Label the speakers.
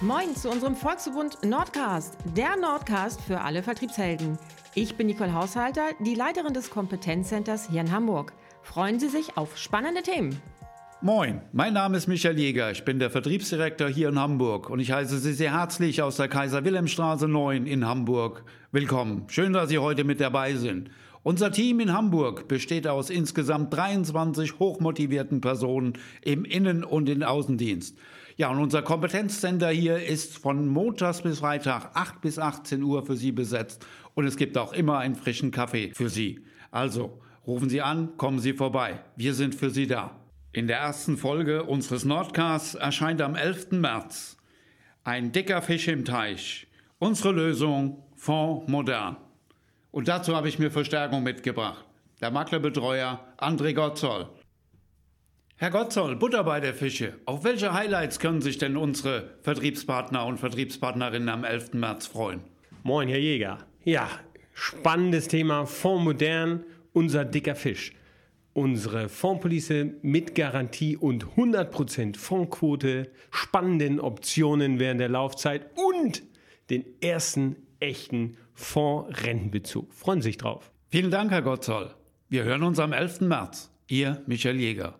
Speaker 1: Moin zu unserem Volksverbund Nordcast, der Nordcast für alle Vertriebshelden. Ich bin Nicole Haushalter, die Leiterin des Kompetenzcenters hier in Hamburg. Freuen Sie sich auf spannende Themen.
Speaker 2: Moin, mein Name ist Michael Jäger, ich bin der Vertriebsdirektor hier in Hamburg und ich heiße Sie sehr herzlich aus der Kaiser-Wilhelm-Straße 9 in Hamburg. Willkommen, schön, dass Sie heute mit dabei sind. Unser Team in Hamburg besteht aus insgesamt 23 hochmotivierten Personen im Innen- und im Außendienst. Ja, und unser Kompetenzcenter hier ist von Montags bis Freitag 8 bis 18 Uhr für Sie besetzt und es gibt auch immer einen frischen Kaffee für Sie. Also, rufen Sie an, kommen Sie vorbei. Wir sind für Sie da. In der ersten Folge unseres Nordcasts erscheint am 11. März ein dicker Fisch im Teich. Unsere Lösung Fonds Modern. Und dazu habe ich mir Verstärkung mitgebracht. Der Maklerbetreuer André Gottzoll. Herr Gottzoll, Butter bei der Fische. Auf welche Highlights können sich denn unsere Vertriebspartner und Vertriebspartnerinnen am 11. März freuen?
Speaker 3: Moin, Herr Jäger. Ja, spannendes Thema. Fonds modern, unser dicker Fisch. Unsere Fondspolice mit Garantie und 100% Fondsquote, spannenden Optionen während der Laufzeit und den ersten echten Fonds-Rentenbezug. Freuen Sie sich drauf.
Speaker 2: Vielen Dank, Herr Gottzoll. Wir hören uns am 11. März. Ihr Michael Jäger.